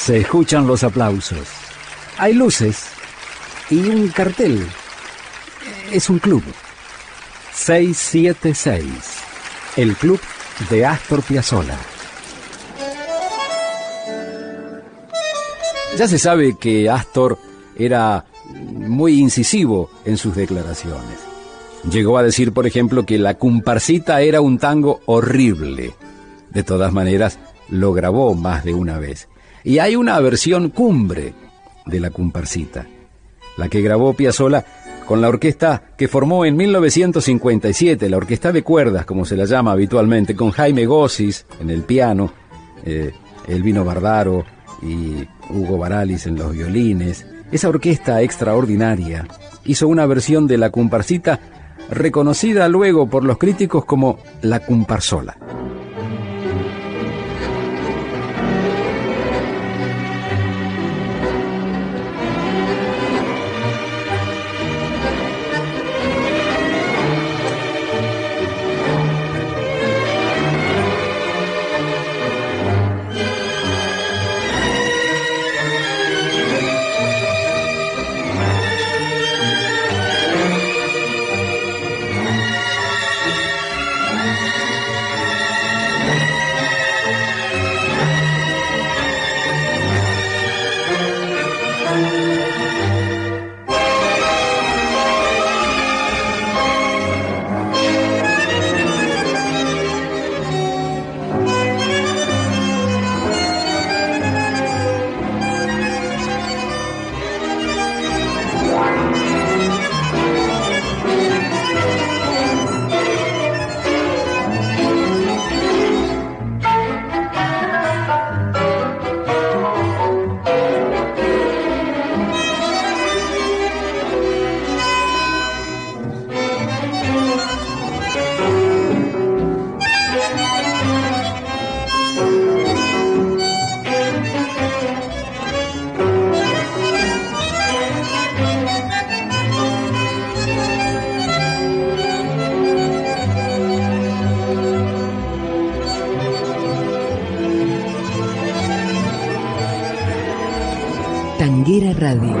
Se escuchan los aplausos. Hay luces y un cartel. Es un club. 676. El club de Astor Piazzolla. Ya se sabe que Astor era muy incisivo en sus declaraciones. Llegó a decir, por ejemplo, que la comparsita era un tango horrible. De todas maneras, lo grabó más de una vez. Y hay una versión cumbre de la comparsita, la que grabó Piazzolla con la orquesta que formó en 1957, la orquesta de cuerdas, como se la llama habitualmente, con Jaime Gossis en el piano, eh, Elvino Bardaro y Hugo Baralis en los violines. Esa orquesta extraordinaria hizo una versión de la comparsita reconocida luego por los críticos como la comparsola. Tanguera Radio.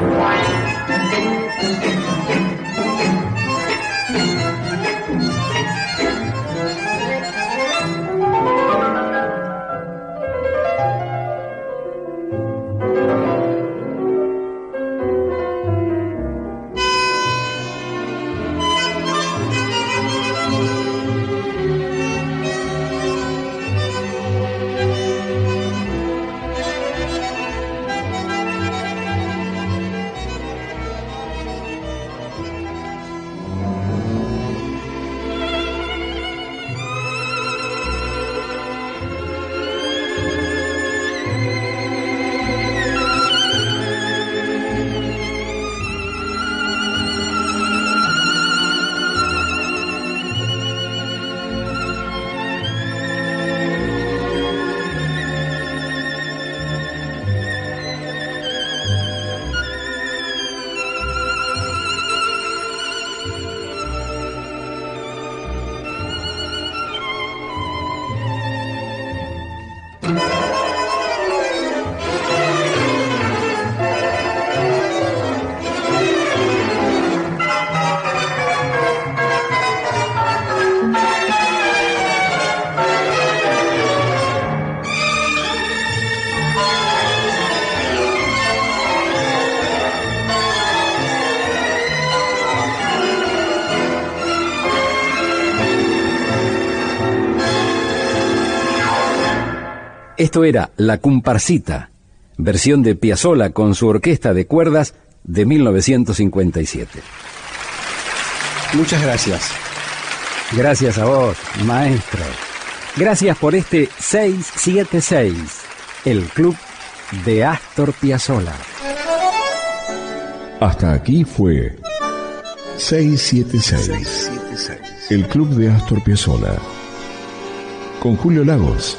Esto era La Comparsita, versión de Piazzolla con su orquesta de cuerdas de 1957. Muchas gracias. Gracias a vos, maestro. Gracias por este 676, el club de Astor Piazzolla. Hasta aquí fue 676, el club de Astor Piazzolla. Con Julio Lagos